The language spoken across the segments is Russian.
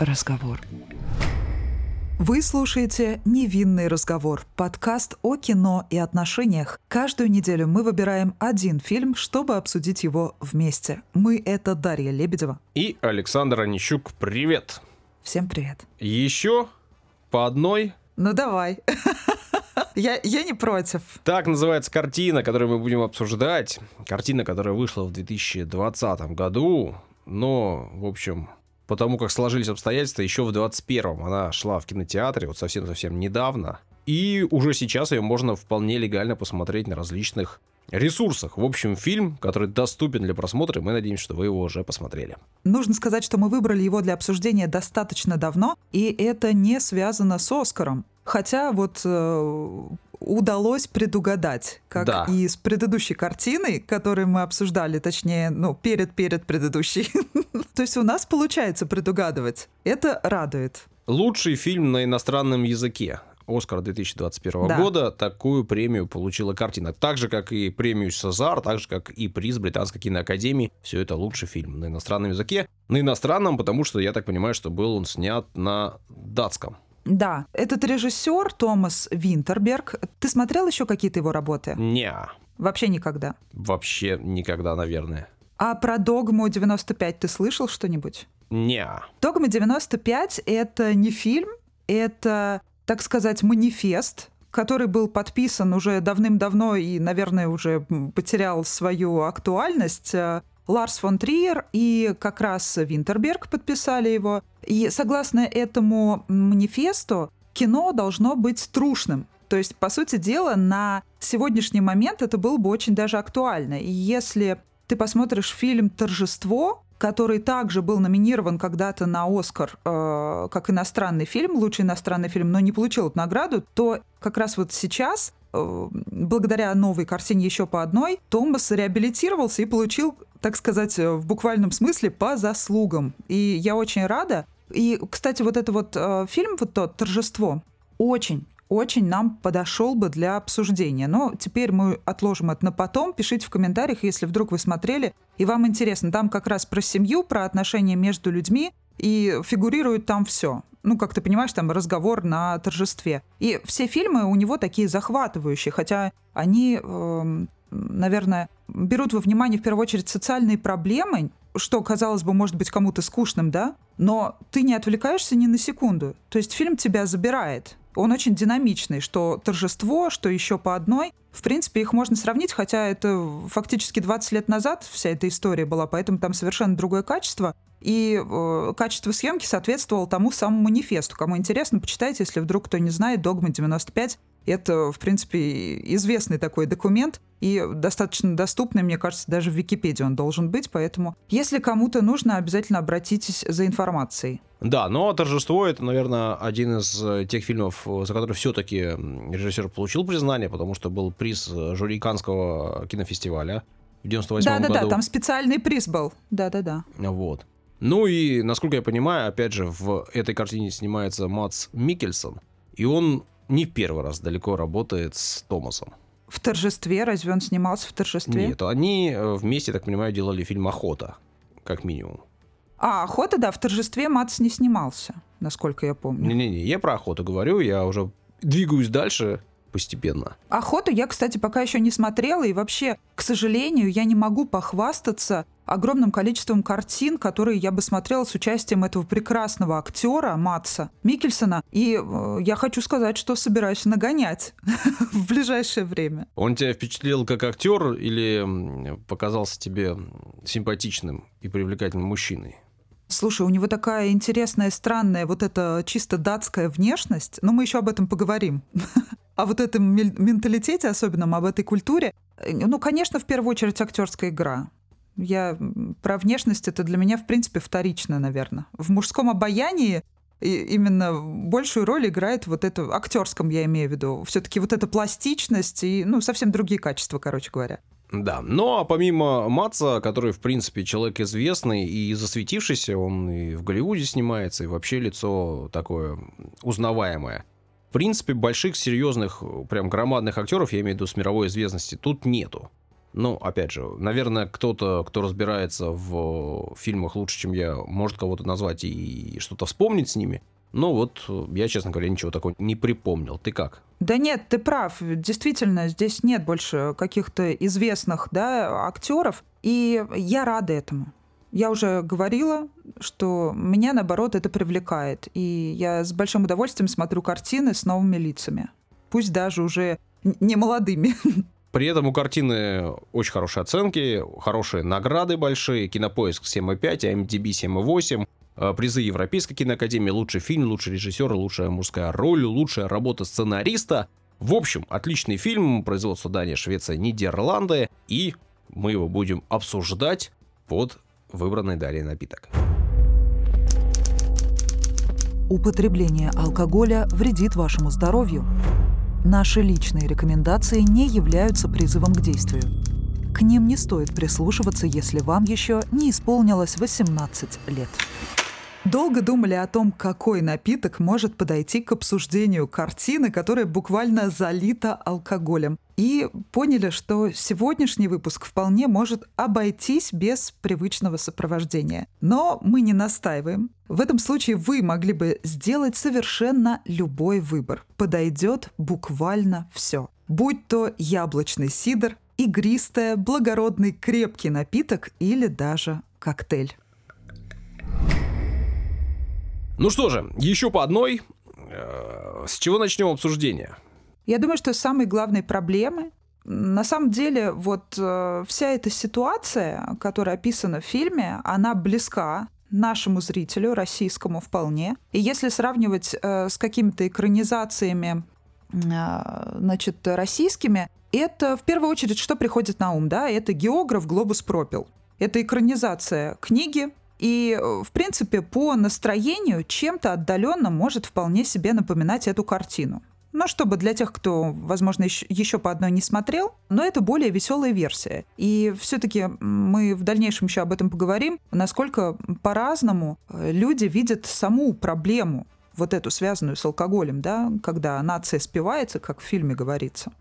разговор. Вы слушаете «Невинный разговор» — подкаст о кино и отношениях. Каждую неделю мы выбираем один фильм, чтобы обсудить его вместе. Мы — это Дарья Лебедева. И Александр Онищук. Привет! Всем привет. Еще по одной Ну давай. Я, я не против. Так называется картина, которую мы будем обсуждать. Картина, которая вышла в 2020 году, но, в общем, потому как сложились обстоятельства, еще в 21-м она шла в кинотеатре, вот совсем-совсем недавно. И уже сейчас ее можно вполне легально посмотреть на различных ресурсах. В общем, фильм, который доступен для просмотра, и мы надеемся, что вы его уже посмотрели. Нужно сказать, что мы выбрали его для обсуждения достаточно давно, и это не связано с Оскаром. Хотя вот э, удалось предугадать, как Да. и с предыдущей картиной, которую мы обсуждали, точнее, ну, перед-перед предыдущей. То есть у нас получается предугадывать. Это радует. Лучший фильм на иностранном языке. Оскар 2021 Да. года такую премию получила картина. Так же, как и премию Сезар, так же, как и приз Британской киноакадемии. Все это лучший фильм на иностранном языке. На иностранном, потому что, я так понимаю, что был он снят на датском. Да, этот режиссер Томас Винтерберг. Ты смотрел еще какие-то его работы? Не, Вообще никогда. вообще никогда, наверное. А про «Догму 95» ты слышал что-нибудь? Не. «Догма 95» — это не фильм, это, так сказать, манифест, который был подписан уже давным-давно и, наверное, уже потерял свою актуальность. Ларс фон Триер и как раз Винтерберг подписали его. И согласно этому манифесту, кино должно быть трушным. То есть, по сути дела, на сегодняшний момент это было бы очень даже актуально. И если ты посмотришь фильм «Торжество», который также был номинирован когда-то на Оскар э, как иностранный фильм, лучший иностранный фильм, но не получил эту награду, то как раз вот сейчас, э, благодаря новой картине еще по одной, Томас реабилитировался и получил, так сказать, э, в буквальном смысле по заслугам. И я очень рада. И, кстати, вот это вот э, фильм, вот тот «Торжество», очень очень нам подошел бы для обсуждения. Но теперь мы отложим это на потом. Пишите в комментариях, если вдруг вы смотрели, и вам интересно. Там как раз про семью, про отношения между людьми, и фигурирует там все. Ну, как ты понимаешь, там разговор на торжестве. И все фильмы у него такие захватывающие, хотя они, эм, наверное, берут во внимание в первую очередь социальные проблемы, что, казалось бы, может быть кому-то скучным, да? Но ты не отвлекаешься ни на секунду. То есть фильм тебя забирает. Он очень динамичный, что торжество, что еще по одной. В принципе, их можно сравнить, хотя это фактически 20 лет назад вся эта история была, поэтому там совершенно другое качество. И э, качество съемки соответствовало тому самому манифесту. Кому интересно, почитайте, если вдруг кто не знает, «Догма 95» Это, в принципе, известный такой документ и достаточно доступный, мне кажется, даже в Википедии он должен быть, поэтому если кому-то нужно, обязательно обратитесь за информацией. Да, но «Торжество» — это, наверное, один из э, тех фильмов, э, за который все-таки режиссер получил признание, потому что был приз э, жюри Канского кинофестиваля в 98 Да-да-да, году. там специальный приз был. Да-да-да. Вот. Ну и, насколько я понимаю, опять же, в этой картине снимается Мац Микельсон, и он не первый раз далеко работает с Томасом. В торжестве, разве он снимался в торжестве? Нет, они э, вместе, так понимаю, делали фильм «Охота», как минимум. А, охота, да, в торжестве Мац не снимался, насколько я помню. Не-не-не, я про охоту говорю, я уже двигаюсь дальше постепенно. Охоту я, кстати, пока еще не смотрела, и вообще, к сожалению, я не могу похвастаться огромным количеством картин, которые я бы смотрела с участием этого прекрасного актера Матса Микельсона. И э, я хочу сказать, что собираюсь нагонять в ближайшее время. Он тебя впечатлил как актер или показался тебе симпатичным и привлекательным мужчиной? Слушай, у него такая интересная, странная, вот эта чисто датская внешность, но мы еще об этом поговорим. О вот этом менталитете особенном, об этой культуре. Э, Ну, конечно, в первую очередь актерская игра. Я про внешность это для меня, в принципе, вторично, наверное. В мужском обаянии именно большую роль играет вот это, актерском я имею в виду, все-таки вот эта пластичность и, ну, совсем другие качества, короче говоря. Да, ну а помимо Матца, который, в принципе, человек известный и засветившийся, он и в Голливуде снимается, и вообще лицо такое узнаваемое. В принципе, больших, серьезных, прям громадных актеров, я имею в виду с мировой известности, тут нету. Ну, опять же, наверное, кто-то, кто разбирается в фильмах лучше, чем я, может кого-то назвать и что-то вспомнить с ними. Но вот я, честно говоря, ничего такого не припомнил. Ты как? Да нет, ты прав. Действительно, здесь нет больше каких-то известных да, актеров. И я рада этому. Я уже говорила, что меня, наоборот, это привлекает. И я с большим удовольствием смотрю картины с новыми лицами. Пусть даже уже не молодыми. При этом у картины очень хорошие оценки, хорошие награды большие, кинопоиск 7,5, IMDb 7,8, э, призы Европейской киноакадемии, лучший фильм, лучший режиссер, лучшая мужская роль, лучшая работа сценариста. В общем, отличный фильм, производство Дания, Швеция, Нидерланды, и мы его будем обсуждать под выбранный далее напиток. Употребление алкоголя вредит вашему здоровью. Наши личные рекомендации не являются призывом к действию. К ним не стоит прислушиваться, если вам еще не исполнилось 18 лет. Долго думали о том, какой напиток может подойти к обсуждению картины, которая буквально залита алкоголем. И поняли, что сегодняшний выпуск вполне может обойтись без привычного сопровождения. Но мы не настаиваем. В этом случае вы могли бы сделать совершенно любой выбор. Подойдет буквально все. Будь то яблочный сидр, игристое, благородный крепкий напиток или даже коктейль. Ну что же, еще по одной. Э, с чего начнем обсуждение? Я думаю, что самые главные проблемы на самом деле, вот э, вся эта ситуация, которая описана в фильме, она близка нашему зрителю, российскому вполне. И если сравнивать э, с какими-то экранизациями, э, значит, российскими, это в первую очередь что приходит на ум, да? Это географ «Глобус пропил». Это экранизация книги и, э, в принципе, по настроению чем-то отдаленно может вполне себе напоминать эту картину. Но чтобы для тех, кто, возможно, еще по одной не смотрел, но это более веселая версия. И все-таки мы в дальнейшем еще об этом поговорим, насколько по-разному э, люди видят саму проблему, вот эту связанную с алкоголем, да, когда нация спивается, как в фильме говорится.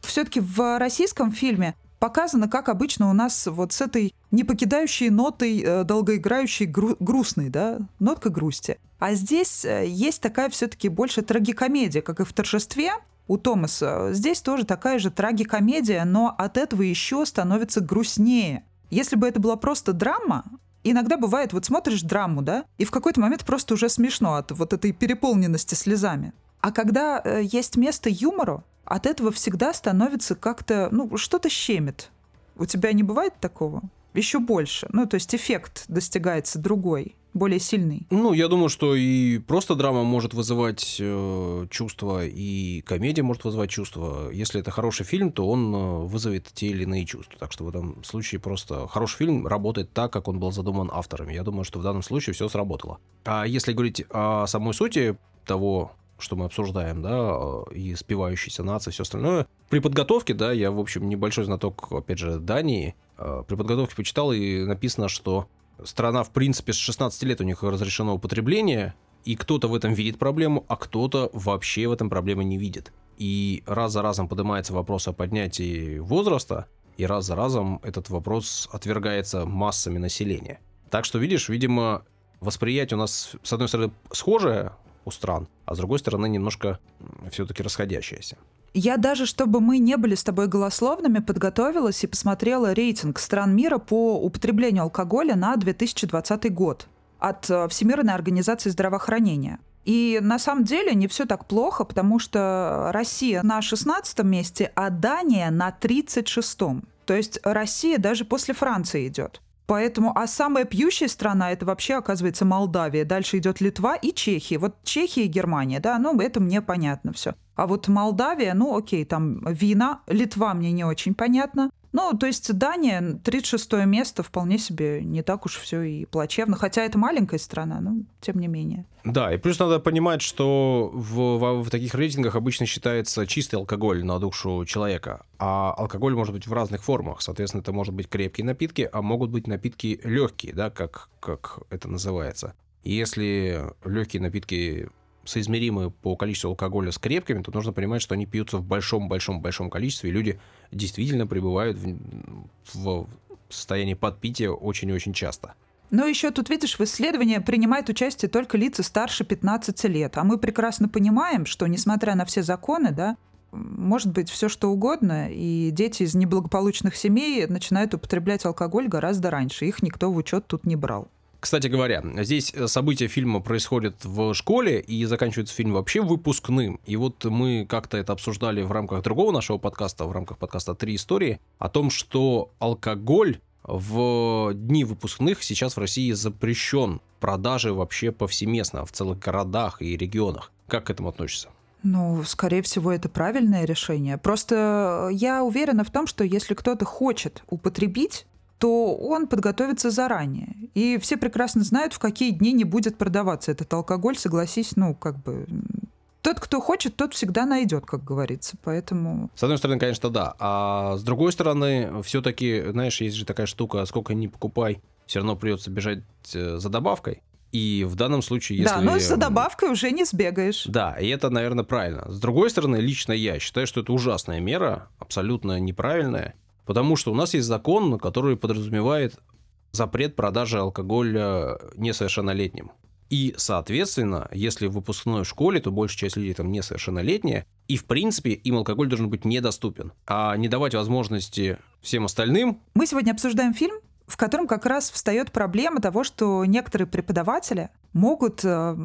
Все-таки в российском фильме показано, как обычно у нас вот с этой не покидающей нотой э, долгоиграющей гру- грустной, да, нотка грусти. А здесь э, есть такая все-таки больше трагикомедия, как и в торжестве, у Томаса. Здесь тоже такая же трагикомедия, но от этого еще становится грустнее. Если бы это была просто драма, иногда бывает, вот смотришь драму, да, и в какой-то момент просто уже смешно от вот этой переполненности слезами. А когда э, есть место юмору, от этого всегда становится как-то, ну, что-то щемит. У тебя не бывает такого? Еще больше. Ну, то есть эффект достигается другой, более сильный. Ну, я думаю, что и просто драма может вызывать э, чувства, и комедия может вызывать чувства. Если это хороший фильм, то он э, вызовет те или иные чувства. Так что в этом случае просто хороший фильм работает так, как он был задуман авторами. Я думаю, что в данном случае все сработало. А если говорить о самой сути того, что мы обсуждаем, да, и спивающиеся нации, все остальное. При подготовке, да, я, в общем, небольшой знаток, опять же, Дании. А, при подготовке почитал, и написано, что страна, в принципе, с 16 лет у них разрешено употребление, и кто-то в этом видит проблему, а кто-то вообще в этом проблемы не видит. И раз за разом поднимается вопрос о поднятии возраста, и раз за разом этот вопрос отвергается массами населения. Так что, видишь, видимо, восприятие у нас, с одной стороны, схожее у стран, а с другой стороны немножко все-таки расходящаяся. Я даже, чтобы мы не были с тобой голословными, подготовилась и посмотрела рейтинг стран мира по употреблению алкоголя на 2020 год от э, Всемирной организации здравоохранения. И на самом деле не все так плохо, потому что Россия на 16 месте, а Дания на 36. -м. То есть Россия даже после Франции идет. Поэтому, а самая пьющая страна это вообще оказывается Молдавия. Дальше идет Литва и Чехия. Вот Чехия и Германия, да, ну это мне понятно все. А вот Молдавия, ну окей, там вина, Литва мне не очень понятно. Ну, то есть Дания, 36 место, вполне себе не так уж все и плачевно. Хотя это маленькая страна, но тем не менее. Да, и плюс надо понимать, что в, в, в таких рейтингах обычно считается чистый алкоголь на душу человека. А алкоголь может быть в разных формах. Соответственно, это может быть крепкие напитки, а могут быть напитки легкие, да, как, как это называется. Если легкие напитки соизмеримы по количеству алкоголя с крепкими, то нужно понимать, что они пьются в большом-большом-большом количестве, и люди действительно пребывают в, в состоянии подпития очень-очень часто. Но еще тут, видишь, в исследовании принимают участие только лица старше 15 лет. А мы прекрасно понимаем, что, несмотря на все законы, да, может быть все что угодно, и дети из неблагополучных семей начинают употреблять алкоголь гораздо раньше. Их никто в учет тут не брал. Кстати говоря, здесь события фильма происходят в школе, и заканчивается фильм вообще выпускным. И вот мы как-то это обсуждали в рамках другого нашего подкаста, в рамках подкаста «Три истории», о том, что алкоголь в дни выпускных сейчас в России запрещен продажи вообще повсеместно в целых городах и регионах. Как к этому относишься? Ну, скорее всего, это правильное решение. Просто я уверена в том, что если кто-то хочет употребить, то он подготовится заранее. И все прекрасно знают, в какие дни не будет продаваться этот алкоголь, согласись, ну, как бы тот, кто хочет, тот всегда найдет, как говорится. Поэтому. С одной стороны, конечно, да. А с другой стороны, все-таки, знаешь, есть же такая штука, сколько ни покупай, все равно придется бежать э, за добавкой. И в данном случае, если... Да, но за добавкой уже не сбегаешь. Да, и это, наверное, правильно. С другой стороны, лично я считаю, что это ужасная мера, абсолютно неправильная, потому что у нас есть закон, который подразумевает запрет продажи алкоголя несовершеннолетним. И, соответственно, если в выпускной школе, то большая часть людей там несовершеннолетние, и, в принципе, им алкоголь должен быть недоступен. А не давать возможности всем остальным... Мы сегодня обсуждаем фильм, в котором как раз встает проблема того, что некоторые преподаватели могут, э,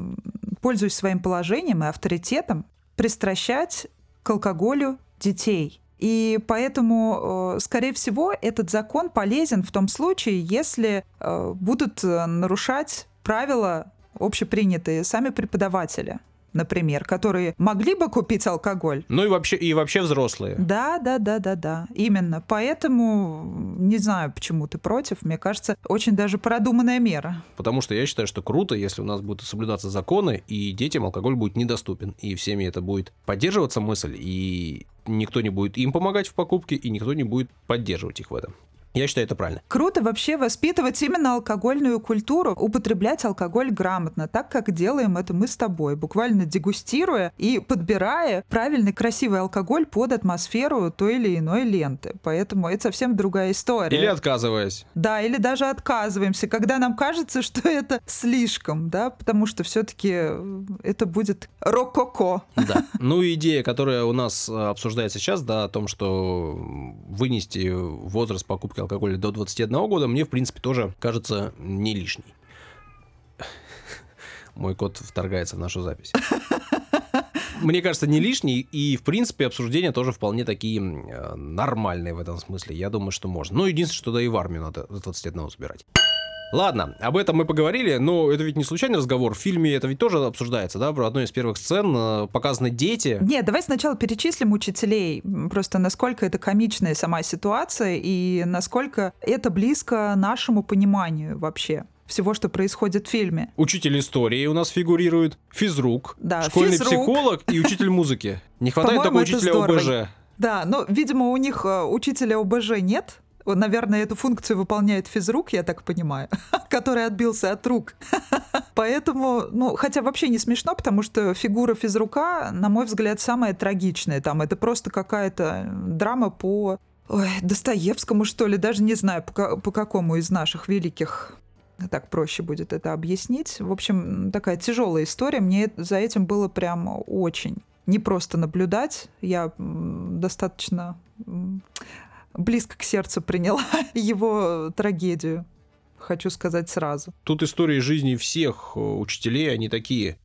пользуясь своим положением и авторитетом, пристращать к алкоголю детей. И поэтому, э, скорее всего, этот закон полезен в том случае, если э, будут нарушать правила общепринятые сами преподаватели например, которые могли бы купить алкоголь. Ну и вообще, и вообще взрослые. Да, да, да, да, да. Именно. Поэтому не знаю, почему ты против. Мне кажется, очень даже продуманная мера. Потому что я считаю, что круто, если у нас будут соблюдаться законы, и детям алкоголь будет недоступен. И всеми это будет поддерживаться мысль, и никто не будет им помогать в покупке, и никто не будет поддерживать их в этом. Я считаю, это правильно. Круто вообще воспитывать именно алкогольную культуру, употреблять алкоголь грамотно, так как делаем это мы с тобой, буквально дегустируя и подбирая правильный красивый алкоголь под атмосферу той или иной ленты. Поэтому это совсем другая история. Или отказываясь. Да, или даже отказываемся, когда нам кажется, что это слишком, да, потому что все-таки э, это будет рококо. Да. Ну, идея, которая у нас э, обсуждается сейчас, да, о том, что вынести возраст покупки алкоголя до 21 года, мне, в принципе, тоже кажется не лишней. Мой кот вторгается в нашу запись. Мне кажется, не лишний, и, в принципе, обсуждения тоже вполне такие э, нормальные в этом смысле. Я думаю, что можно. Ну, единственное, что да и в армию надо за 21 забирать. Ладно, об этом мы поговорили, но это ведь не случайный разговор. В фильме это ведь тоже обсуждается, да, про одной из первых сцен э, показаны дети. Нет, давай сначала перечислим учителей, просто насколько это комичная сама ситуация и насколько это близко нашему пониманию вообще всего, что происходит в фильме. Учитель истории у нас фигурирует, физрук, да, школьный физрук. психолог и учитель музыки. Не хватает только учителя ОБЖ. Да, но, видимо, у них э, учителя ОБЖ нет, Наверное, эту функцию выполняет физрук, я так понимаю, который отбился от рук. Поэтому, ну, хотя вообще не смешно, потому что фигура физрука, на мой взгляд, самая трагичная. Там это просто какая-то драма по Ой, Достоевскому, что ли, даже не знаю, по, по какому из наших великих так проще будет это объяснить. В общем, такая тяжелая история. Мне за этим было прям очень не просто наблюдать. Я достаточно близко к сердцу приняла его трагедию, хочу сказать сразу. Тут истории жизни всех э, учителей, они такие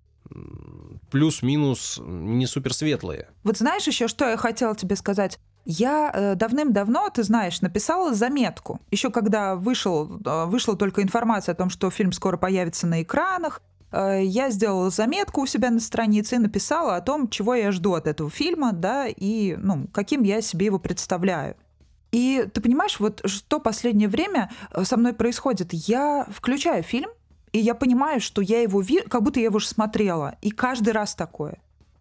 плюс-минус не суперсветлые. Вот знаешь еще, что я хотела тебе сказать? Я э, давным-давно, ты знаешь, написала заметку. Еще когда вышел, э, вышла только информация о том, что фильм скоро появится на экранах, я сделала заметку у себя на странице и написала о том, чего я жду от этого фильма, да, и ну, каким я себе его представляю. И ты понимаешь, вот что последнее время э, со мной происходит? Я включаю фильм, и я понимаю, что я его вижу, как будто я его уже смотрела. И каждый раз такое.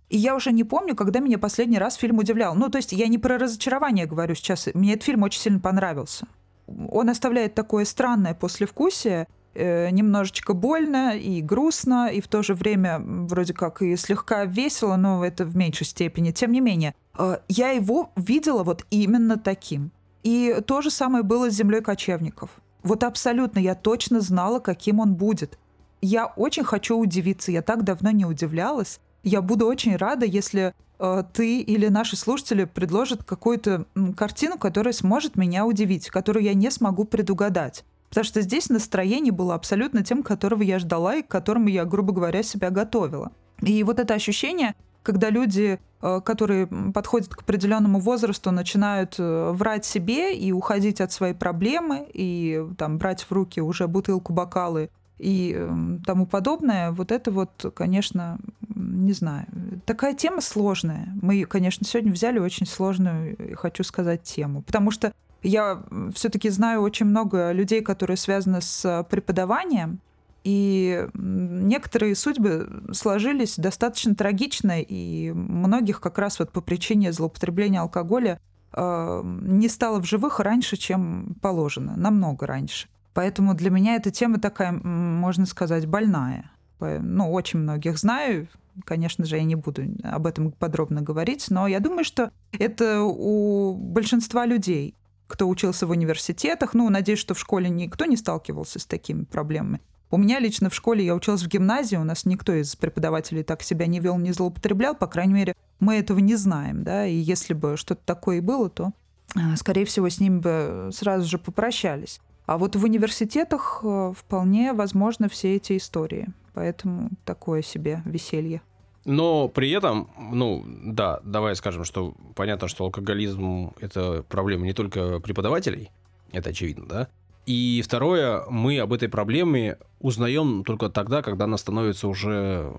И я уже не помню, когда меня последний раз фильм удивлял. Ну, то есть я не про разочарование говорю сейчас. Мне этот фильм очень сильно понравился. Он оставляет такое странное послевкусие. э, немножечко больно и грустно, и в то же время вроде как и слегка весело, но это в меньшей степени. Тем не менее, э, я его видела вот именно таким. И то же самое было с землей кочевников. Вот абсолютно я точно знала, каким он будет. Я очень хочу удивиться, я так давно не удивлялась. Я буду очень рада, если э, ты или наши слушатели предложат какую-то картину, которая сможет меня удивить, которую я не смогу предугадать. Потому что здесь настроение было абсолютно тем, которого я ждала и к которому я, грубо говоря, себя готовила. И вот это ощущение, когда люди, э, которые подходят к определенному возрасту, начинают э, врать себе и уходить от своей проблемы, и там брать в руки уже бутылку, бокалы и эм, тому подобное, вот это вот, конечно, не знаю. Такая тема сложная. Мы, конечно, сегодня взяли очень сложную, хочу сказать, тему. Потому что я все-таки знаю очень много людей, которые связаны с преподаванием, и некоторые судьбы сложились достаточно трагично, и многих как раз вот по причине злоупотребления алкоголя э, не стало в живых раньше, чем положено, намного раньше. Поэтому для меня эта тема такая, можно сказать, больная. Ну, очень многих знаю, конечно же, я не буду об этом подробно говорить, но я думаю, что это у большинства людей, кто учился в университетах, ну, надеюсь, что в школе никто не сталкивался с такими проблемами. У меня лично в школе, я училась в гимназии, у нас никто из преподавателей так себя не вел, не злоупотреблял, по крайней мере, мы этого не знаем, да, и если бы что-то такое и было, то, э, скорее всего, с ним бы сразу же попрощались. А вот в университетах э, вполне возможно все эти истории, поэтому такое себе веселье. Но при этом, ну, да, давай скажем, что понятно, что алкоголизм – это проблема не только преподавателей, это очевидно, да, и второе, мы об этой проблеме узнаем только тогда, когда она становится уже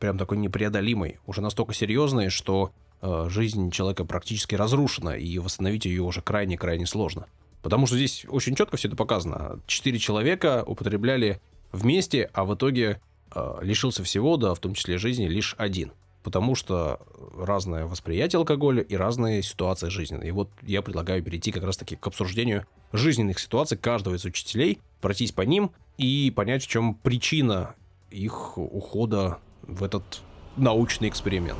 прям такой непреодолимой, уже настолько серьезной, что э, жизнь человека практически разрушена, и восстановить ее уже крайне-крайне сложно. Потому что здесь очень четко все это показано. Четыре человека употребляли вместе, а в итоге э, лишился всего, да, в том числе жизни, лишь один – потому что разное восприятие алкоголя и разные ситуации жизненные. И вот я предлагаю перейти как раз-таки к обсуждению жизненных ситуаций каждого из учителей, пройтись по ним и понять, в чем причина их ухода в этот научный эксперимент.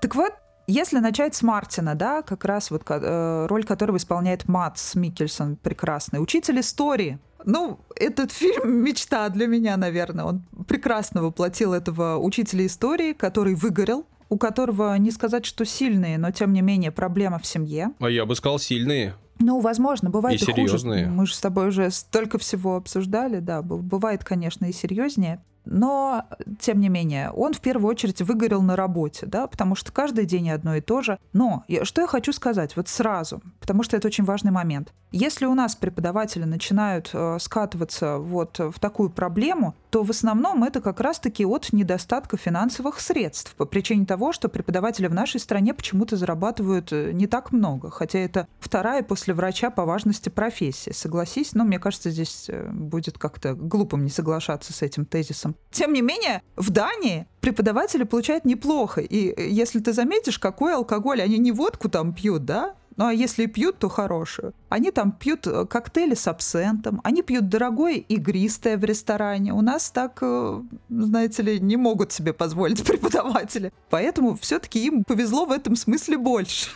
Так вот, если начать с Мартина, да, как раз вот э, роль которого исполняет Матс Микельсон, прекрасный учитель истории, ну, этот фильм мечта для меня, наверное. Он прекрасно воплотил этого учителя истории, который выгорел, у которого не сказать, что сильные, но тем не менее проблема в семье. А я бы сказал сильные. Ну, возможно, бывает и, и серьезные. хуже. Мы же с тобой уже столько всего обсуждали, да, бывает, конечно, и серьезнее. Но, тем не менее, он в первую очередь выгорел на работе, да, потому что каждый день одно и то же. Но что я хочу сказать вот сразу, потому что это очень важный момент. Если у нас преподаватели начинают э, скатываться вот в такую проблему, то в основном это как раз-таки от недостатка финансовых средств по причине того, что преподаватели в нашей стране почему-то зарабатывают э, не так много, хотя это вторая после врача по важности профессия. Согласись, но мне кажется, здесь э, будет как-то глупым не соглашаться с этим тезисом. Тем не менее, в Дании преподаватели получают неплохо. И э, если ты заметишь, какой алкоголь, они не водку там пьют, да? Ну а если пьют, то хорошую. Они там пьют э, коктейли с абсентом, они пьют дорогое игристое в ресторане. У нас так, э, знаете ли, не могут себе позволить преподаватели. Поэтому все-таки им повезло в этом смысле больше.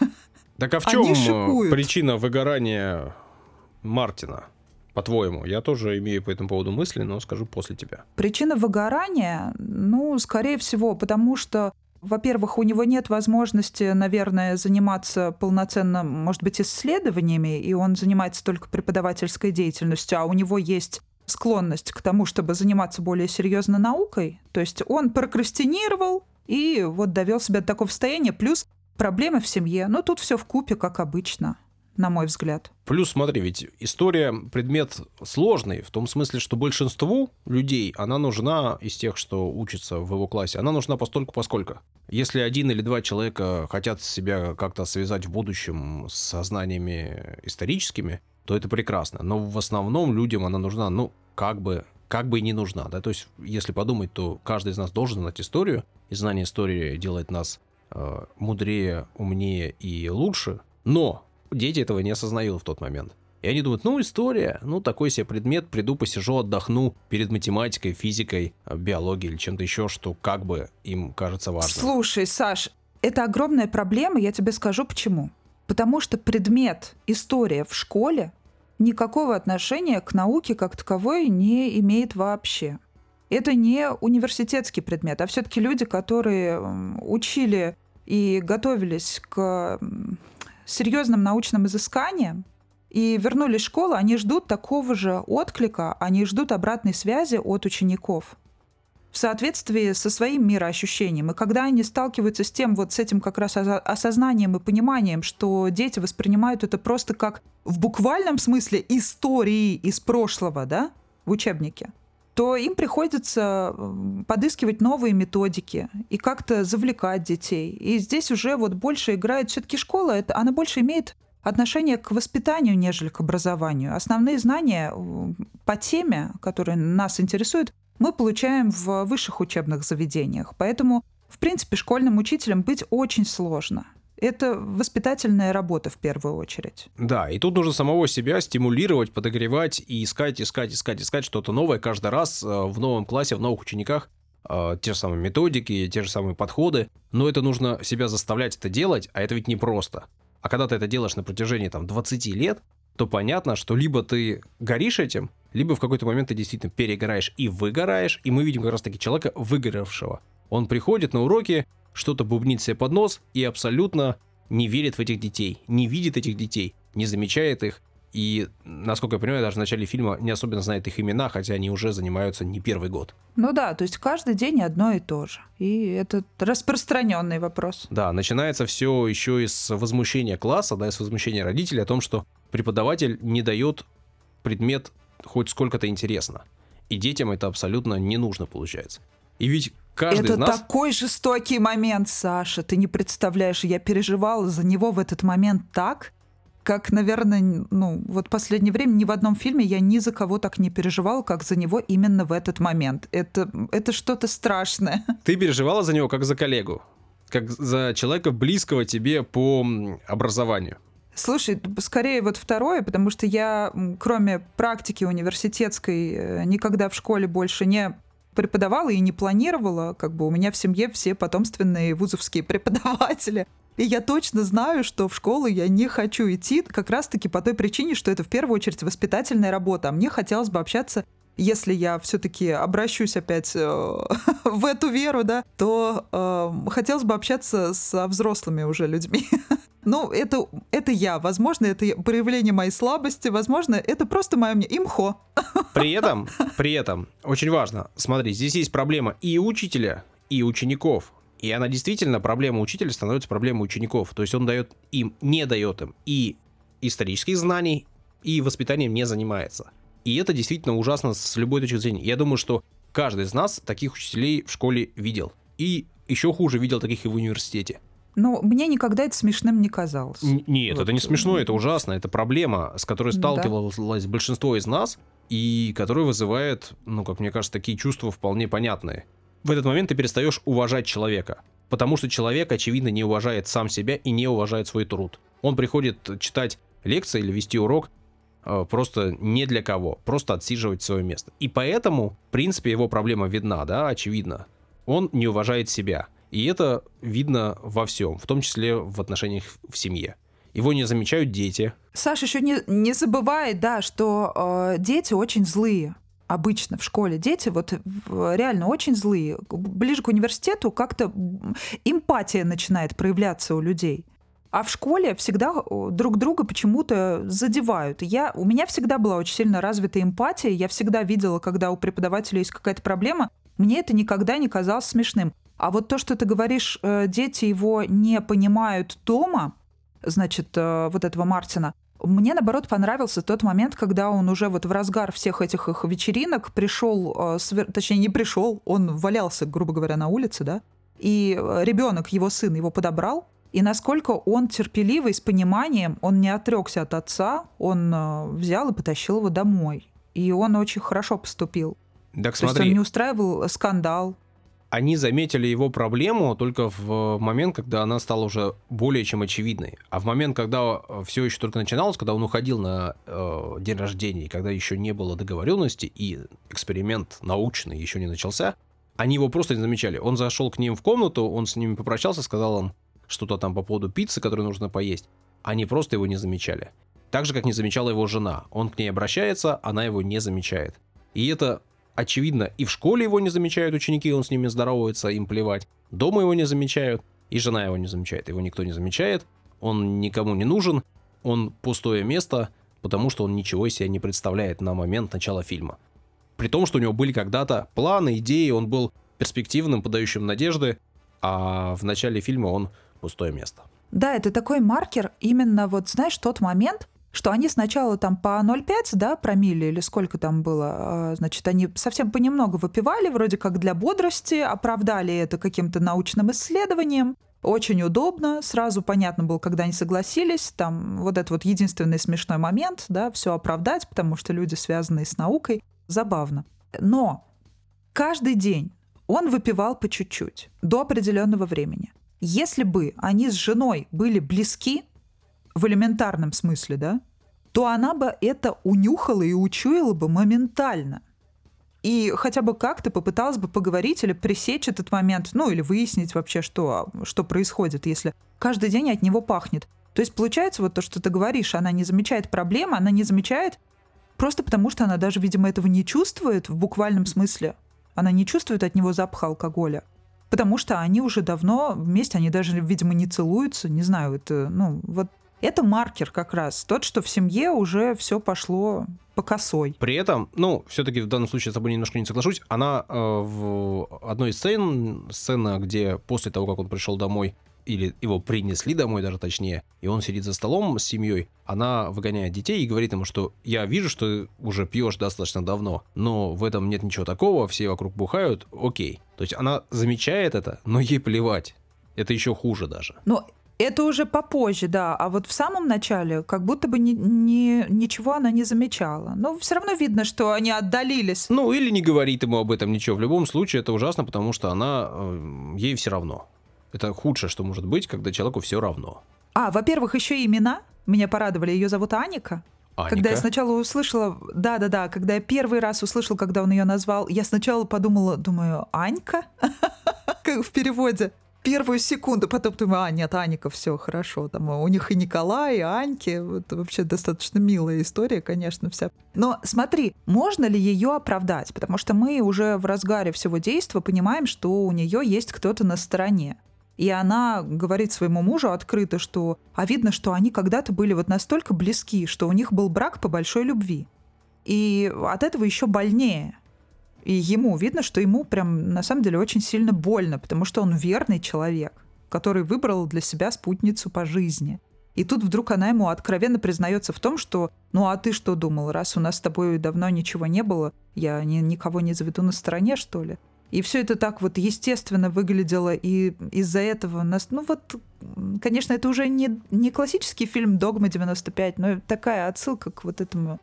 Так а в чем причина выгорания Мартина? По-твоему, я тоже имею по этому поводу мысли, но скажу после тебя. Причина выгорания, ну, скорее всего, потому что во-первых, у него нет возможности, наверное, заниматься полноценно, может быть, исследованиями, и он занимается только преподавательской деятельностью, а у него есть склонность к тому, чтобы заниматься более серьезно наукой. То есть он прокрастинировал и вот довел себя до такого состояния. Плюс проблемы в семье. Ну, тут все в купе, как обычно на мой взгляд. Плюс, смотри, ведь история предмет сложный, в том смысле, что большинству людей она нужна из тех, что учатся в его классе, она нужна постольку поскольку. Если один или два человека хотят себя как-то связать в будущем с знаниями историческими, то это прекрасно. Но в основном людям она нужна, ну, как бы, как бы и не нужна. Да? То есть, если подумать, то каждый из нас должен знать историю, и знание истории делает нас э, мудрее, умнее и лучше. Но дети этого не осознают в тот момент. И они думают, ну, история, ну, такой себе предмет, приду, посижу, отдохну перед математикой, физикой, биологией или чем-то еще, что как бы им кажется важным. Слушай, Саш, это огромная проблема, я тебе скажу почему. Потому что предмет история в школе никакого отношения к науке как таковой не имеет вообще. Это не университетский предмет, а все-таки люди, которые учили и готовились к серьезным научным изысканиям, и вернулись в школу, они ждут такого же отклика, они ждут обратной связи от учеников в соответствии со своим мироощущением. И когда они сталкиваются с тем, вот с этим как раз осознанием и пониманием, что дети воспринимают это просто как в буквальном смысле истории из прошлого, да, в учебнике, то им приходится подыскивать новые методики и как-то завлекать детей. И здесь уже вот больше играет все-таки школа, это, она больше имеет отношение к воспитанию, нежели к образованию. Основные знания по теме, которые нас интересуют, мы получаем в высших учебных заведениях. Поэтому, в принципе, школьным учителем быть очень сложно. Это воспитательная работа в первую очередь. Да, и тут нужно самого себя стимулировать, подогревать и искать, искать, искать, искать что-то новое каждый раз э, в новом классе, в новых учениках. Э, те же самые методики, те же самые подходы. Но это нужно себя заставлять это делать, а это ведь непросто. А когда ты это делаешь на протяжении там 20 лет, то понятно, что либо ты горишь этим, либо в какой-то момент ты действительно перегораешь и выгораешь, и мы видим как раз-таки человека выгоревшего. Он приходит на уроки, что-то бубнит себе под нос и абсолютно не верит в этих детей, не видит этих детей, не замечает их, и, насколько я понимаю, даже в начале фильма не особенно знает их имена, хотя они уже занимаются не первый год. Ну да, то есть каждый день одно и то же. И это распространенный вопрос. Да, начинается все еще из возмущения класса, да, из возмущения родителей о том, что преподаватель не дает предмет хоть сколько-то интересно. И детям это абсолютно не нужно, получается. И ведь каждый это нас... такой жестокий момент, Саша. Ты не представляешь, я переживала за него в этот момент так, как, наверное, ну, вот последнее время ни в одном фильме я ни за кого так не переживала, как за него именно в этот момент. Это, это что-то страшное. Ты переживала за него как за коллегу, как за человека близкого тебе по образованию. Слушай, скорее вот второе, потому что я, кроме практики университетской, э, никогда в школе больше не преподавала и не планировала. Как бы у меня в семье все потомственные вузовские преподаватели. И я точно знаю, что в школу я не хочу идти как раз-таки по той причине, что это в первую очередь воспитательная работа. А мне хотелось бы общаться если я все-таки обращусь опять э, в эту веру, да, то э, хотелось бы общаться со взрослыми уже людьми. ну, это, это я. Возможно, это проявление моей слабости. Возможно, это просто мое мне имхо. при этом, при этом, очень важно, смотри, здесь есть проблема и учителя, и учеников. И она действительно, проблема учителя становится проблемой учеников. То есть он дает им, не дает им и исторических знаний, и воспитанием не занимается. И это действительно ужасно с любой точки зрения. Я думаю, что каждый из нас таких учителей в школе видел. И еще хуже видел таких и в университете. Но мне никогда это смешным не казалось. Н- нет, вот. это не смешно, это ужасно. Это проблема, с которой сталкивалось да. большинство из нас, и которая вызывает, ну, как мне кажется, такие чувства вполне понятные в этот момент ты перестаешь уважать человека. Потому что человек, очевидно, не уважает сам себя и не уважает свой труд. Он приходит читать лекции или вести урок э, просто не для кого, просто отсиживать свое место. И поэтому, в принципе, его проблема видна, да, очевидно. Он не уважает себя. И это видно во всем, в том числе в отношениях в семье. Его не замечают дети. Саша еще не, не забывает, да, что э, дети очень злые обычно в школе дети вот реально очень злые. Ближе к университету как-то эмпатия начинает проявляться у людей. А в школе всегда друг друга почему-то задевают. Я, у меня всегда была очень сильно развита эмпатия. Я всегда видела, когда у преподавателя есть какая-то проблема, мне это никогда не казалось смешным. А вот то, что ты говоришь, э, дети его не понимают дома, значит, э, вот этого Мартина, мне, наоборот, понравился тот момент, когда он уже вот в разгар всех этих их вечеринок пришел, э, точнее, не пришел, он валялся, грубо говоря, на улице, да, и ребенок, его сын, его подобрал, и насколько он терпеливый, с пониманием, он не отрекся от отца, он взял и потащил его домой. И он очень хорошо поступил. Так смотри. То есть он не устраивал скандал. они заметили его проблему только в момент, когда она стала уже более чем очевидной. А в момент, когда э, все еще только начиналось, когда он уходил на э, день рождения, когда еще не было договоренности и эксперимент научный еще не начался, они его просто не замечали. Он зашел к ним в комнату, он с ними попрощался, сказал им что-то там по поводу пиццы, которую нужно поесть. Они просто его не замечали. Так же, как не замечала его жена. Он к ней обращается, она его не замечает. И это очевидно, и в школе его не замечают ученики, он с ними здоровается, им плевать. Дома его не замечают, и жена его не замечает. Его никто не замечает, он никому не нужен, он пустое место, потому что он ничего из себя не представляет на момент начала фильма. При том, что у него были когда-то планы, идеи, он был перспективным, подающим надежды, а в начале фильма он пустое место. Да, это такой маркер, именно вот, знаешь, тот момент, что они сначала там по 0,5, да, промили или сколько там было, а, значит, они совсем понемногу выпивали, вроде как для бодрости, оправдали это каким-то научным исследованием. Очень удобно, сразу понятно было, когда они согласились, там вот это вот единственный смешной момент, да, все оправдать, потому что люди, связанные с наукой, забавно. Но каждый день он выпивал по чуть-чуть до определенного времени. Если бы они с женой были близки, в элементарном смысле, да, то она бы это унюхала и учуяла бы моментально. И хотя бы как-то попыталась бы поговорить или пресечь этот момент, ну или выяснить вообще, что, что происходит, если каждый день от него пахнет. То есть получается вот то, что ты говоришь, она не замечает проблемы, она не замечает просто потому, что она даже, видимо, этого не чувствует в буквальном смысле. Она не чувствует от него запаха алкоголя. Потому что они уже давно вместе, они даже, видимо, не целуются, не знаю, это, ну, вот это маркер как раз, тот, что в семье уже все пошло по косой. При этом, ну, все-таки в данном случае с тобой немножко не соглашусь, она э, в одной из сцен, сцена, где после того, как он пришел домой, или его принесли домой даже точнее, и он сидит за столом с семьей, она выгоняет детей и говорит ему, что я вижу, что уже пьешь достаточно давно, но в этом нет ничего такого, все вокруг бухают, окей. То есть она замечает это, но ей плевать. Это еще хуже даже. Но это уже попозже, да. А вот в самом начале как будто бы ни, ни, ничего она не замечала. Но все равно видно, что они отдалились. Ну, или не говорит ему об этом ничего. В любом случае это ужасно, потому что она... Э, ей все равно. Это худшее, что может быть, когда человеку все равно. А, во-первых, еще имена. Меня порадовали. Ее зовут Аника. Аника. Когда я сначала услышала, да-да-да, когда я первый раз услышал, когда он ее назвал, я сначала подумала, думаю, Анька? В переводе первую секунду, потом думаю, а, нет, Аника, все хорошо. Там у них и Николай, и Аньки. Вот вообще достаточно милая история, конечно, вся. Но смотри, можно ли ее оправдать? Потому что мы уже в разгаре всего действия понимаем, что у нее есть кто-то на стороне. И она говорит своему мужу открыто, что а видно, что они когда-то были вот настолько близки, что у них был брак по большой любви. И от этого еще больнее. И ему видно, что ему прям на самом деле очень сильно больно, потому что он верный человек, который выбрал для себя спутницу по жизни. И тут вдруг она ему откровенно признается в том, что «ну а ты что думал, раз у нас с тобой давно ничего не было, я ни, никого не заведу на стороне, что ли?» И все это так вот естественно выглядело, и из-за этого нас... Ну вот, конечно, это уже не, не классический фильм «Догма 95», но такая отсылка к вот этому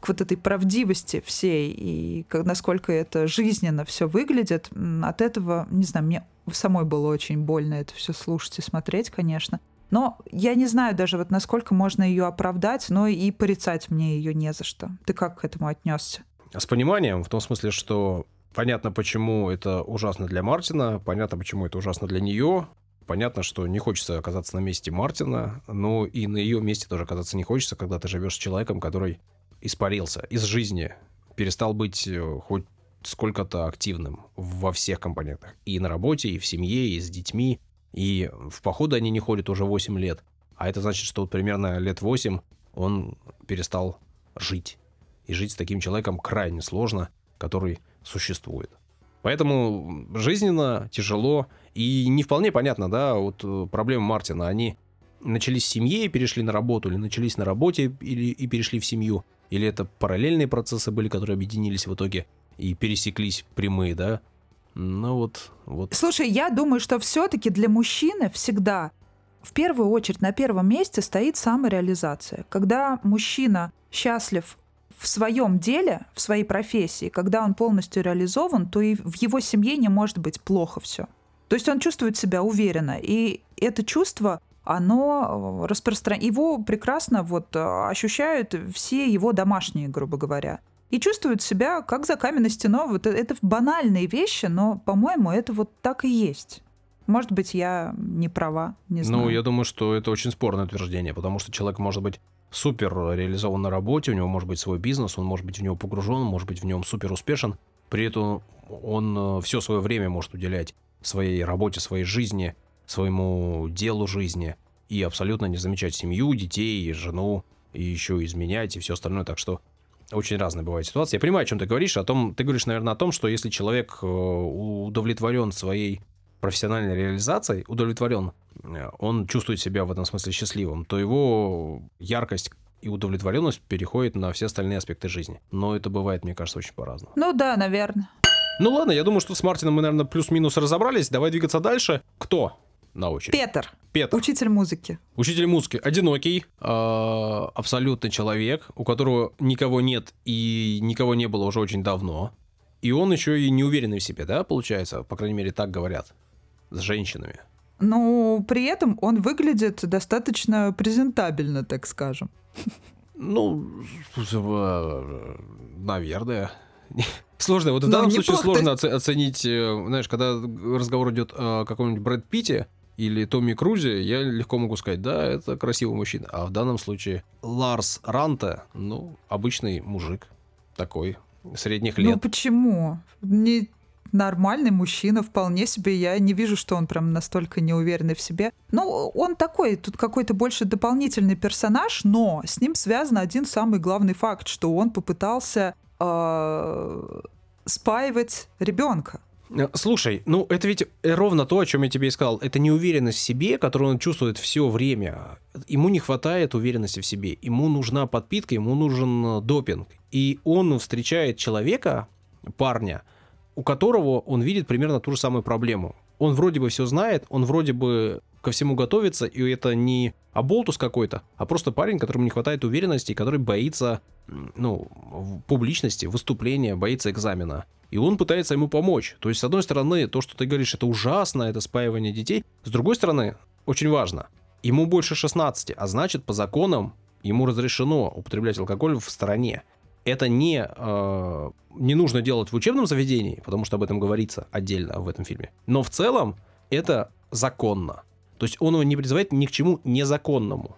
к вот этой правдивости всей и как, насколько это жизненно все выглядит, от этого, не знаю, мне самой было очень больно это все слушать и смотреть, конечно. Но я не знаю даже вот насколько можно ее оправдать, но и порицать мне ее не за что. Ты как к этому отнесся? С пониманием, в том смысле, что понятно, почему это ужасно для Мартина, понятно, почему это ужасно для нее, понятно, что не хочется оказаться на месте Мартина, но и на ее месте тоже оказаться не хочется, когда ты живешь с человеком, который испарился из жизни, перестал быть э, хоть сколько-то активным во всех компонентах. И на работе, и в семье, и с детьми. И в походы они не ходят уже 8 лет. А это значит, что вот примерно лет 8 он перестал жить. И жить с таким человеком крайне сложно, который существует. Поэтому жизненно, тяжело. И не вполне понятно, да, вот э, проблемы Мартина, они начались в семье и перешли на работу, или начались на работе или, и перешли в семью. Или это параллельные процессы были, которые объединились в итоге и пересеклись прямые, да? Ну вот, вот. Слушай, я думаю, что все-таки для мужчины всегда в первую очередь на первом месте стоит самореализация. Когда мужчина счастлив в своем деле, в своей профессии, когда он полностью реализован, то и в его семье не может быть плохо все. То есть он чувствует себя уверенно, и это чувство оно распространяется. Его прекрасно вот ощущают все его домашние, грубо говоря. И чувствуют себя как за каменной стеной. Вот это банальные вещи, но, по-моему, это вот так и есть. Может быть, я не права, не ну, знаю. Ну, я думаю, что это очень спорное утверждение, потому что человек может быть супер реализован на работе, у него может быть свой бизнес, он может быть в него погружен, может быть в нем супер успешен, при этом он э, все свое время может уделять своей работе, своей жизни, своему делу жизни и абсолютно не замечать семью, детей, жену, и еще изменять и все остальное. Так что очень разные бывают ситуации. Я понимаю, о чем ты говоришь. О том, ты говоришь, наверное, о том, что если человек э, удовлетворен своей профессиональной реализацией, удовлетворен, э, он чувствует себя в этом смысле счастливым, то его яркость и удовлетворенность переходит на все остальные аспекты жизни. Но это бывает, мне кажется, очень по-разному. Ну да, наверное. Ну ладно, я думаю, что с Мартином мы, наверное, плюс-минус разобрались. Давай двигаться дальше. Кто на очередь? Петр. Петр. Учитель музыки. Учитель музыки. Одинокий, э, абсолютный человек, у которого никого нет и никого не было уже очень давно. И он еще и не уверенный в себе, да, получается? По крайней мере, так говорят с женщинами. Но при этом он выглядит достаточно презентабельно, так скажем. Ну, наверное. Сложно. Вот в данном случае сложно оценить, э, знаешь, когда разговор идет о каком-нибудь Брэд Питте или Томми Крузе, я легко могу сказать, да, это красивый мужчина. А в данном случае Ларс Ранта, ну, обычный мужик такой, средних ну, лет. Ну почему? Не нормальный мужчина, вполне себе. Я не вижу, что он прям настолько неуверенный в себе. Ну, он такой, тут какой-то больше дополнительный персонаж, но с ним связан один самый главный факт, что он попытался э, спаивать ребенка. Э, слушай, ну это ведь ровно то, о чем я тебе и сказал. Это неуверенность в себе, которую он чувствует все время. Ему не хватает уверенности в себе. Ему нужна подпитка, ему нужен допинг. И он встречает человека, парня, у которого он видит примерно ту же самую проблему. Он вроде бы все знает, он вроде бы ко всему готовится, и это не оболтус какой-то, а просто парень, которому не хватает уверенности, который боится, ну, публичности, выступления, боится экзамена. И он пытается ему помочь. То есть, с одной стороны, то, что ты говоришь, это ужасно, это спаивание детей. С другой стороны, очень важно, ему больше 16, а значит, по законам ему разрешено употреблять алкоголь в стороне это не, э, не нужно делать в учебном заведении, потому что об этом говорится отдельно в этом фильме. Но в целом это законно. То есть он его не призывает ни к чему незаконному.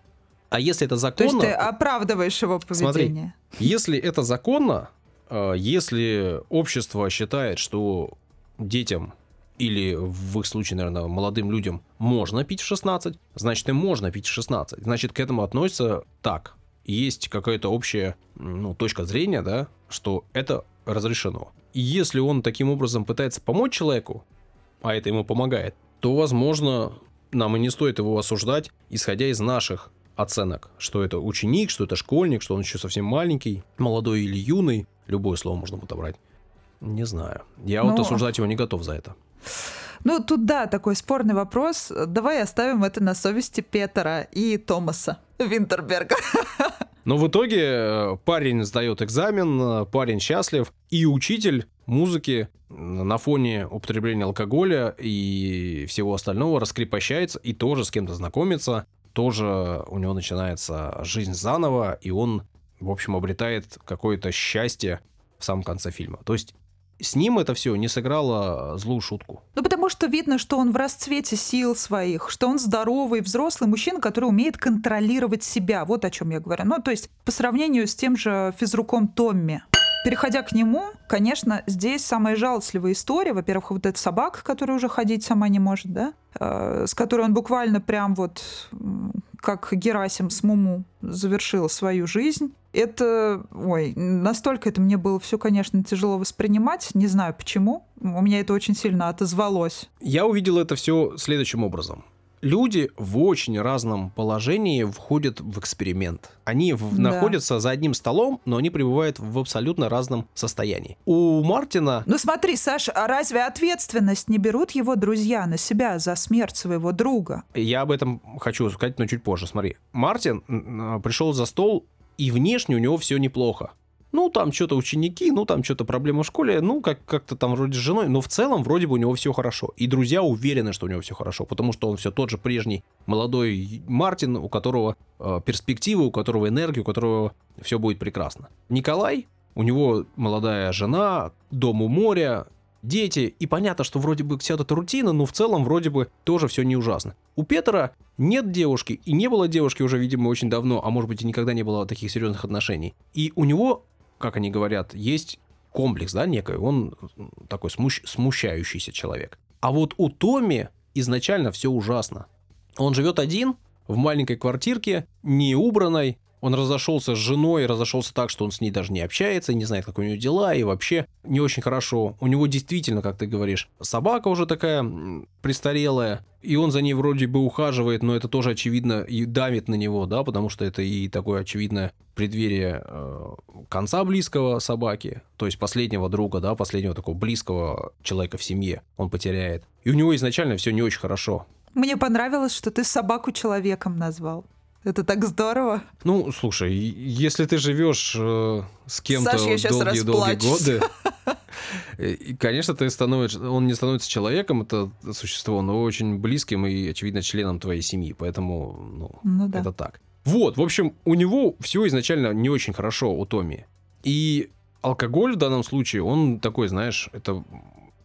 А если это законно... То есть ты оправдываешь его поведение. Смотри, если это законно, э, если общество считает, что детям или в их случае, наверное, молодым людям можно пить в 16, значит, им можно пить в 16. Значит, к этому относится так есть какая-то общая ну, точка зрения, да, что это разрешено. И если он таким образом пытается помочь человеку, а это ему помогает, то, возможно, нам и не стоит его осуждать, исходя из наших оценок, что это ученик, что это школьник, что он еще совсем маленький, молодой или юный, любое слово можно подобрать. Не знаю. Я Но... вот осуждать его не готов за это. Ну, тут да, такой спорный вопрос. Давай оставим это на совести Петера и Томаса Винтерберга. Но в итоге э, парень сдает экзамен, э, парень счастлив, и учитель музыки на фоне употребления алкоголя и всего остального раскрепощается и тоже с кем-то знакомится, тоже у него начинается жизнь заново, и он, в общем, обретает какое-то счастье в самом конце фильма. То есть с ним это все не сыграло злую шутку. Ну, потому что видно, что он в расцвете сил своих, что он здоровый, взрослый мужчина, который умеет контролировать себя. Вот о чем я говорю. Ну, то есть по сравнению с тем же физруком Томми. Переходя к нему, конечно, здесь самая жалостливая история. Во-первых, вот эта собака, которая уже ходить сама не может, да, э, с которой он буквально прям вот как Герасим с Муму завершил свою жизнь. Это, ой, настолько это мне было все, конечно, тяжело воспринимать. Не знаю почему. У меня это очень сильно отозвалось. Я увидел это все следующим образом люди в очень разном положении входят в эксперимент. Они в, да. находятся за одним столом, но они пребывают в абсолютно разном состоянии. У Мартина... Ну смотри, Саш, а разве ответственность не берут его друзья на себя за смерть своего друга? Я об этом хочу сказать, но чуть позже. Смотри, Мартин пришел за стол, и внешне у него все неплохо. Ну, там что-то ученики, ну, там что-то проблема в школе, ну, как- как-то там вроде с женой, но в целом вроде бы у него все хорошо. И друзья уверены, что у него все хорошо, потому что он все тот же прежний молодой Мартин, у которого э, перспективы, у которого энергия, у которого все будет прекрасно. Николай, у него молодая жена, дом у моря, дети, и понятно, что вроде бы вся эта рутина, но в целом вроде бы тоже все не ужасно. У Петра нет девушки, и не было девушки уже, видимо, очень давно, а может быть и никогда не было таких серьезных отношений. И у него, как они говорят, есть комплекс, да, некий, он такой смущ- смущающийся человек. А вот у Томи изначально все ужасно. Он живет один, в маленькой квартирке, не убранной, он разошелся с женой, разошелся так, что он с ней даже не общается, не знает, как у нее дела, и вообще не очень хорошо. У него действительно, как ты говоришь, собака уже такая престарелая, и он за ней вроде бы ухаживает, но это тоже очевидно и давит на него, да, потому что это и такое очевидное преддверие э, конца близкого собаки, то есть последнего друга, да, последнего такого близкого человека в семье он потеряет. И у него изначально все не очень хорошо. Мне понравилось, что ты собаку человеком назвал. Это так здорово. Ну, слушай, если ты живешь э, с кем-то долгие-долгие годы, э, и, конечно, ты становишься, он не становится человеком, это существо, но очень близким и, очевидно, членом твоей семьи, поэтому, ну, Ну да. это так. Вот, в общем, у него все изначально не очень хорошо, у Томи. И алкоголь в данном случае, он такой, знаешь, это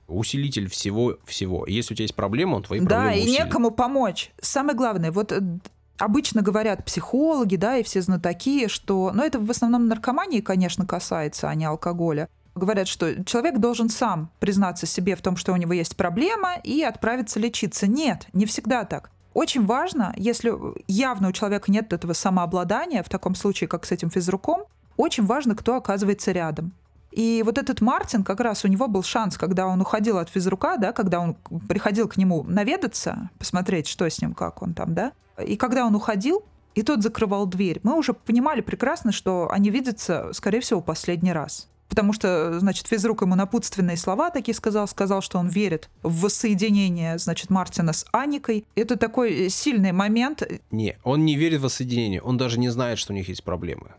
усилитель всего-всего. Если у тебя есть проблема, он твои Да, проблемы и усилит. некому помочь. Самое главное, вот э, обычно говорят психологи, да, и все знатоки, что, ну, это в основном наркомании, конечно, касается, а не алкоголя. Говорят, что человек должен сам признаться себе в том, что у него есть проблема, и отправиться лечиться. Нет, не всегда так. Очень важно, если явно у человека нет этого самообладания, в таком случае, как с этим физруком, очень важно, кто оказывается рядом. И вот этот Мартин, как раз у него был шанс, когда он уходил от физрука, да, когда он приходил к нему наведаться, посмотреть, что с ним, как он там, да. И когда он уходил, и тот закрывал дверь, мы уже понимали прекрасно, что они видятся, скорее всего, последний раз. Потому что, значит, физрук ему напутственные слова такие сказал, сказал, что он верит в воссоединение, значит, Мартина с Аникой. Это такой сильный момент. Не, он не верит в воссоединение, он даже не знает, что у них есть проблемы.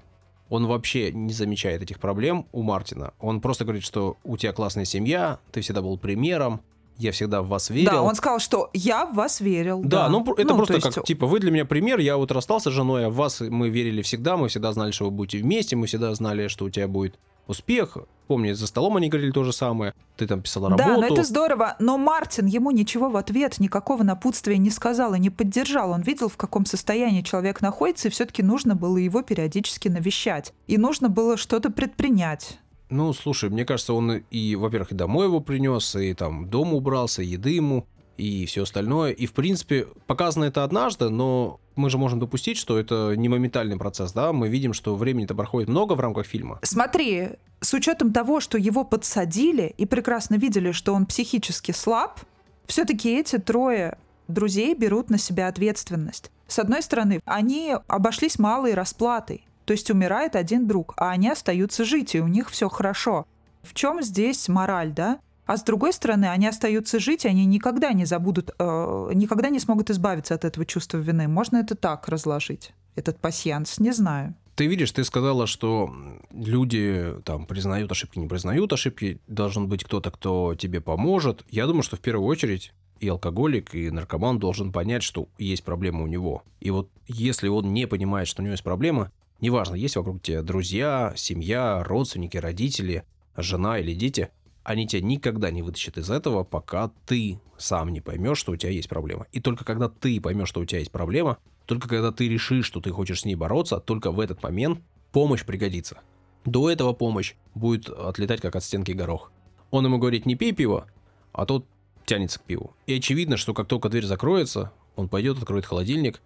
Он вообще не замечает этих проблем у Мартина. Он просто говорит, что у тебя классная семья, ты всегда был примером, я всегда в вас верил. Да, он сказал, что я в вас верил. Да, ну это Ну, просто то есть как, типа, вы для меня пример, я вот расстался с женой, а в вас мы верили всегда, мы всегда знали, что вы будете вместе, мы всегда знали, что у тебя будет успех. Помню, за столом они говорили то же самое, ты там писала работу. Да, но это здорово. Но Мартин ему ничего в ответ, никакого напутствия не сказал и не поддержал. Он видел, в каком состоянии человек находится, и все-таки нужно было его периодически навещать. И нужно было что-то предпринять. Ну, слушай, мне кажется, он и, во-первых, и домой его принес, и там дом убрался, еды ему, и все остальное. И, в принципе, показано это однажды, но мы же можем допустить, что это не моментальный процесс, да? Мы видим, что времени-то проходит много в рамках фильма. Смотри, с учетом того, что его подсадили и прекрасно видели, что он психически слаб, все-таки эти трое друзей берут на себя ответственность. С одной стороны, они обошлись малой расплатой. То есть умирает один друг, а они остаются жить, и у них все хорошо. В чем здесь мораль, да? А с другой стороны, они остаются жить, и они никогда не забудут, э, никогда не смогут избавиться от этого чувства вины. Можно это так разложить, этот пасьянс? Не знаю. Ты видишь, ты сказала, что люди там признают ошибки, не признают ошибки, должен быть кто-то, кто тебе поможет. Я думаю, что в первую очередь и алкоголик, и наркоман должен понять, что есть проблема у него. И вот если он не понимает, что у него есть проблема, неважно, есть вокруг тебя друзья, семья, родственники, родители, жена или дети, они тебя никогда не вытащат из этого, пока ты сам не поймешь, что у тебя есть проблема. И только когда ты поймешь, что у тебя есть проблема, только когда ты решишь, что ты хочешь с ней бороться, только в этот момент помощь пригодится. До этого помощь будет отлетать, как от стенки горох. Он ему говорит, не пей пиво, а тот тянется к пиву. И очевидно, что как только дверь закроется, он пойдет, откроет холодильник,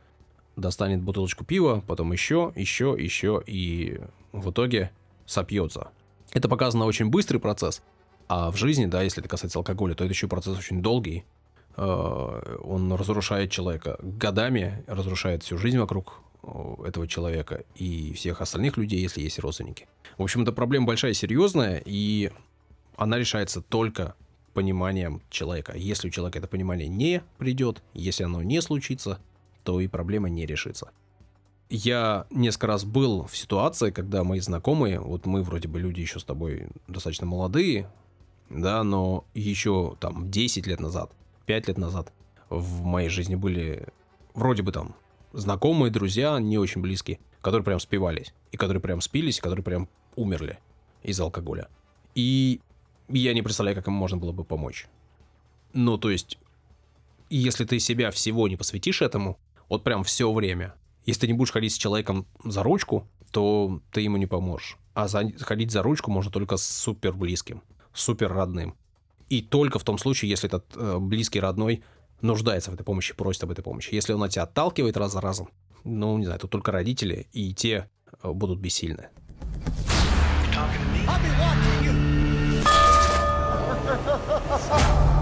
достанет бутылочку пива, потом еще, еще, еще, и в итоге сопьется. Это показано очень быстрый процесс, а в жизни, да, если это касается алкоголя, то это еще процесс очень долгий. Э, Он разрушает человека годами, разрушает всю жизнь вокруг э, этого человека и всех остальных людей, если есть родственники. В общем, это проблема большая серьезная, и она решается только пониманием человека. Если у человека это понимание не придет, если оно не случится, то и проблема не решится. я несколько раз был в ситуации, когда мои знакомые, вот мы вроде бы люди еще с тобой достаточно молодые, да, но еще там 10 лет назад, 5 лет назад в моей жизни были вроде бы там знакомые, друзья, не очень близкие, которые прям спивались, и которые прям спились, и которые прям умерли из алкоголя. И я не представляю, как им можно было бы помочь. Ну, то есть, если ты себя всего не посвятишь этому, вот прям все время, если ты не будешь ходить с человеком за ручку, то ты ему не поможешь. А за, ходить за ручку можно только с супер близким, супер родным. И только в том случае, если этот э, близкий родной нуждается в этой помощи, просит об этой помощи. Если он от тебя отталкивает раз за разом, ну, не знаю, то только родители, и те э, будут бессильны. А,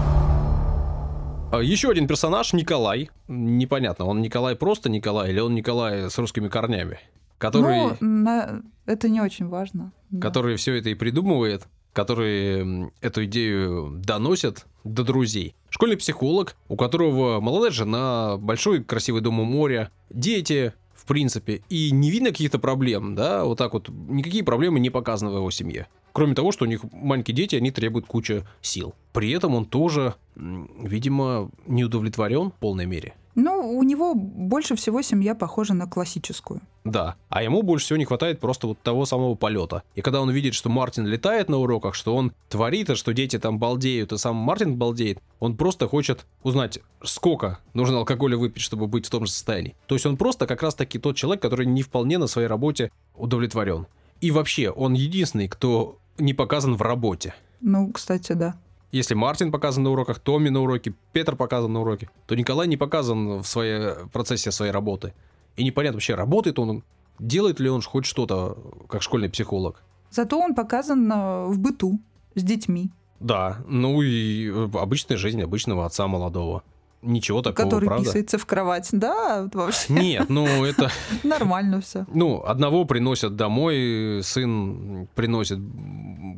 Еще один персонаж Николай. Непонятно, он Николай просто Николай или он Николай с русскими корнями, который, Ну, это не очень важно. да. который все это и придумывает, который эту идею доносит до друзей. Школьный психолог, у которого молодая жена, большой красивый дом у моря, дети, в принципе, и не видно каких-то проблем, да, вот так вот, никакие проблемы не показаны в его семье. Кроме того, что у них маленькие дети, они требуют кучу сил. При этом он тоже, видимо, не удовлетворен в полной мере. Ну, у него больше всего семья похожа на классическую. Да, а ему больше всего не хватает просто вот того самого полета. И когда он видит, что Мартин летает на уроках, что он творит, и что дети там балдеют, и сам Мартин балдеет, он просто хочет узнать, сколько нужно алкоголя выпить, чтобы быть в том же состоянии. То есть он просто как раз-таки тот человек, который не вполне на своей работе удовлетворен. И вообще, он единственный, кто не показан в работе. Ну, кстати, да. Если Мартин показан на уроках, Томми на уроке, Петр показан на уроке, то Николай не показан в своей процессе своей работы. И непонятно вообще, работает он, делает ли он хоть что-то, как школьный психолог. Зато он показан э, в быту с детьми, Да, ну и э, обычная жизнь обычного отца молодого. Ничего такого, который правда? писается в кровать. Да, вообще Нет, ну это... нормально все. Ну, одного приносят домой, сын приносит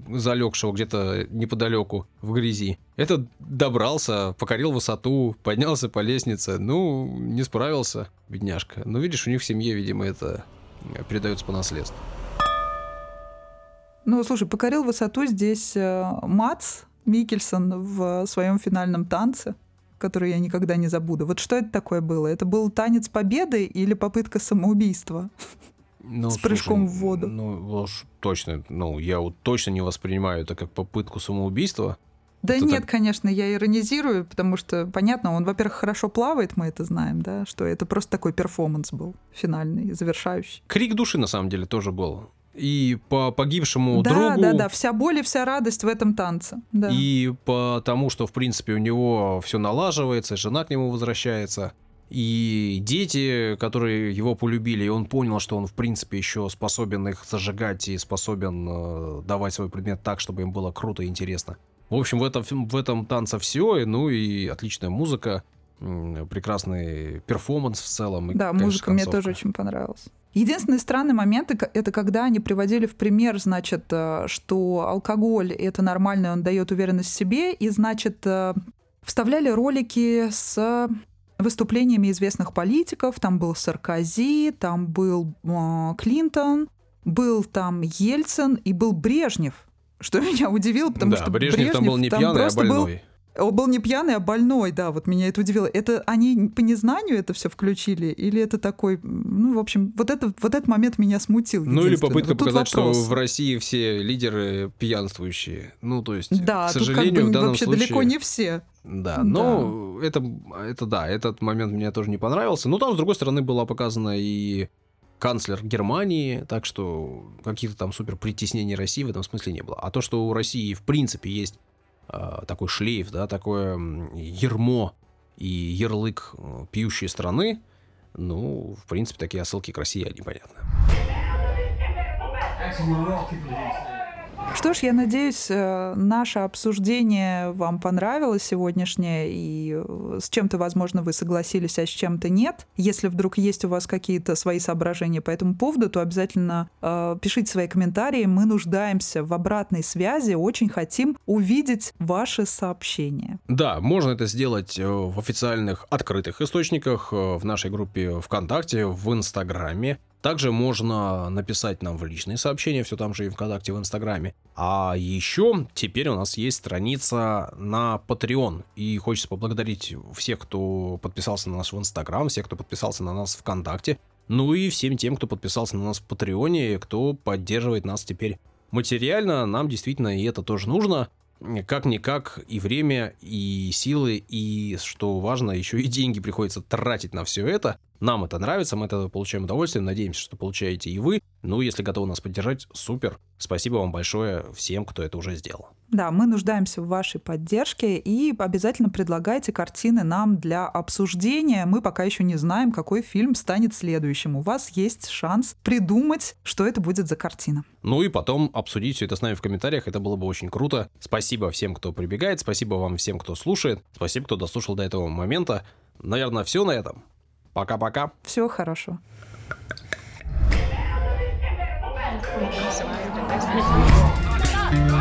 залегшего где-то неподалеку в грязи. Этот добрался, покорил высоту, поднялся по лестнице. Ну, не справился, бедняжка. Но видишь, у них в семье, видимо, это э, передается по наследству. Ну, слушай, покорил высоту здесь э, Мац Микельсон в своем финальном танце, который я никогда не забуду. Вот что это такое было? Это был танец победы или попытка самоубийства? Ну, С прыжком в воду. Ну, уж точно, ну, я вот точно не воспринимаю это как попытку самоубийства. Да Это нет, так- конечно, я иронизирую, потому что, понятно, он, во-первых, хорошо плавает, мы это знаем, да, что это просто такой перформанс был финальный, завершающий. Крик души, на самом деле, тоже был. И по погибшему да, другу... да, да, вся боль и вся радость в этом танце. Да. И потому, что, в принципе, у него все налаживается, жена к нему возвращается. И дети, которые его полюбили, и он понял, что он, в принципе, еще способен их зажигать и способен э, давать свой предмет так, чтобы им было круто и интересно. В общем, в этом, в этом танце все, ну и отличная музыка, прекрасный перформанс в целом. и, Да, конечно, музыка мне концовка. тоже очень понравилась. Единственный странный момент — это когда они приводили в пример, значит, э, что алкоголь — это нормально, он дает уверенность в себе, и, значит, э, вставляли ролики с выступлениями известных политиков. Там был Саркози, там был э, Клинтон, был там Ельцин и был Брежнев. Что меня удивило, потому да, что Брежнев, там был не пьяный, а просто был больной. Он был не пьяный, а больной, да, вот меня это удивило. Это они по незнанию это все включили? Или это такой, ну, в общем, вот, это, вот этот момент меня смутил. Ну или попытка Вот тут показать, вопрос. что в России все лидеры пьянствующие. Ну, то есть, Да, к тут как сожалению, бы в данном вообще случае... далеко не все. Да, Да. но это, это да, этот момент мне тоже не понравился. Но там, с другой стороны, была показана и канцлер Германии, так что каких-то там супер притеснений России в этом смысле не было. А то, что у России в принципе есть такой шлейф, да, такое ермо и ярлык э, пьющей страны, ну, в принципе, такие отсылки к России, они понятны. Что ж, я надеюсь, э, наше обсуждение вам понравилось сегодняшнее, и э, с чем-то, возможно, вы согласились, а с чем-то нет. Если вдруг есть у вас какие-то свои соображения по этому поводу, то обязательно э, пишите свои комментарии. Мы нуждаемся в обратной связи, очень хотим увидеть ваши сообщения. Да, можно это сделать э, в официальных открытых источниках, в нашей группе ВКонтакте, в Инстаграме. Также можно написать нам в личные сообщения, все там же и ВКонтакте, в Инстаграме. А еще теперь у нас есть страница на Patreon. И хочется поблагодарить всех, кто подписался на нас в Инстаграм, всех, кто подписался на нас ВКонтакте. Ну и всем тем, кто подписался на нас в Патреоне, кто поддерживает нас теперь материально. Нам действительно и это тоже нужно как-никак и время, и силы, и, что важно, еще и деньги приходится тратить на все это. Нам это нравится, мы этого получаем удовольствие, надеемся, что получаете и вы. Ну, если готовы нас поддержать, супер. Спасибо вам большое всем, кто это уже сделал. Да, мы нуждаемся в вашей поддержке и обязательно предлагайте картины нам для обсуждения. Мы пока еще не знаем, какой фильм станет следующим. У вас есть шанс придумать, что это будет за картина. Ну и потом обсудить все это с нами в комментариях. Это было бы очень круто. Спасибо всем, кто прибегает. Спасибо вам всем, кто слушает. Спасибо, кто дослушал до этого момента. Наверное, все на этом. Пока-пока. Всего хорошего. Thank you.